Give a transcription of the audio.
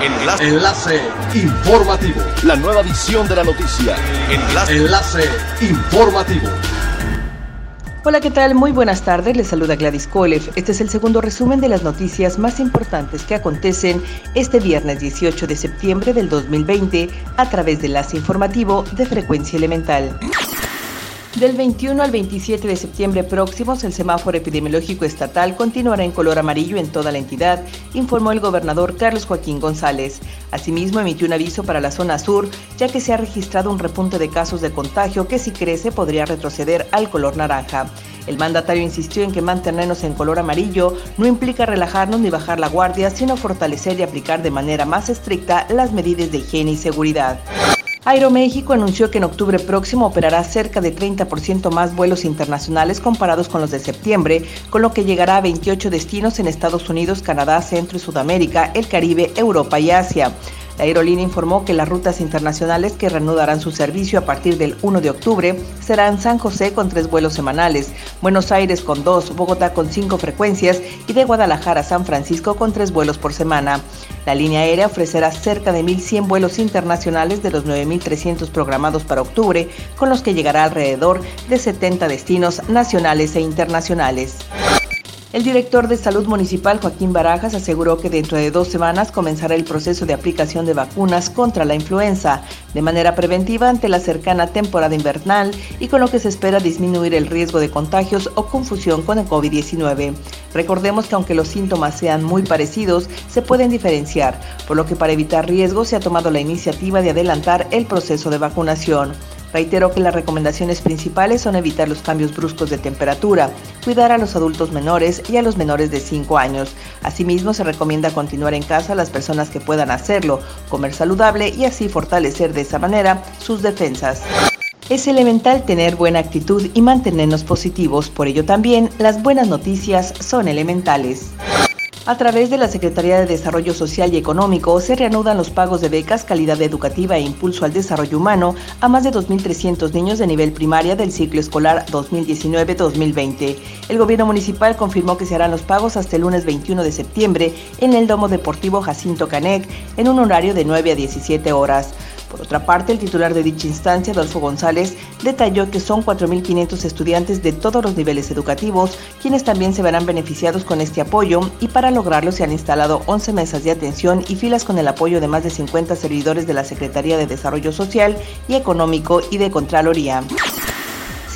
Enlace. Enlace informativo. La nueva edición de la noticia. Enlace. Enlace informativo. Hola, ¿qué tal? Muy buenas tardes. Les saluda Gladys Kolev. Este es el segundo resumen de las noticias más importantes que acontecen este viernes 18 de septiembre del 2020 a través de Enlace Informativo de Frecuencia Elemental. Del 21 al 27 de septiembre próximos, el semáforo epidemiológico estatal continuará en color amarillo en toda la entidad, informó el gobernador Carlos Joaquín González. Asimismo, emitió un aviso para la zona sur, ya que se ha registrado un repunte de casos de contagio que si crece podría retroceder al color naranja. El mandatario insistió en que mantenernos en color amarillo no implica relajarnos ni bajar la guardia, sino fortalecer y aplicar de manera más estricta las medidas de higiene y seguridad. Aeroméxico anunció que en octubre próximo operará cerca de 30% más vuelos internacionales comparados con los de septiembre, con lo que llegará a 28 destinos en Estados Unidos, Canadá, Centro y Sudamérica, el Caribe, Europa y Asia. La aerolínea informó que las rutas internacionales que reanudarán su servicio a partir del 1 de octubre serán San José con tres vuelos semanales, Buenos Aires con dos, Bogotá con cinco frecuencias y de Guadalajara a San Francisco con tres vuelos por semana. La línea aérea ofrecerá cerca de 1.100 vuelos internacionales de los 9.300 programados para octubre, con los que llegará alrededor de 70 destinos nacionales e internacionales. El director de Salud Municipal, Joaquín Barajas, aseguró que dentro de dos semanas comenzará el proceso de aplicación de vacunas contra la influenza, de manera preventiva ante la cercana temporada invernal y con lo que se espera disminuir el riesgo de contagios o confusión con el COVID-19. Recordemos que aunque los síntomas sean muy parecidos, se pueden diferenciar, por lo que para evitar riesgos se ha tomado la iniciativa de adelantar el proceso de vacunación. Reitero que las recomendaciones principales son evitar los cambios bruscos de temperatura, cuidar a los adultos menores y a los menores de 5 años. Asimismo, se recomienda continuar en casa a las personas que puedan hacerlo, comer saludable y así fortalecer de esa manera sus defensas. Es elemental tener buena actitud y mantenernos positivos, por ello también las buenas noticias son elementales. A través de la Secretaría de Desarrollo Social y Económico se reanudan los pagos de becas, calidad educativa e impulso al desarrollo humano a más de 2.300 niños de nivel primaria del ciclo escolar 2019-2020. El gobierno municipal confirmó que se harán los pagos hasta el lunes 21 de septiembre en el Domo Deportivo Jacinto Canec en un horario de 9 a 17 horas. Por otra parte, el titular de dicha instancia, Adolfo González, detalló que son 4.500 estudiantes de todos los niveles educativos quienes también se verán beneficiados con este apoyo y para lograrlo se han instalado 11 mesas de atención y filas con el apoyo de más de 50 servidores de la Secretaría de Desarrollo Social y Económico y de Contraloría.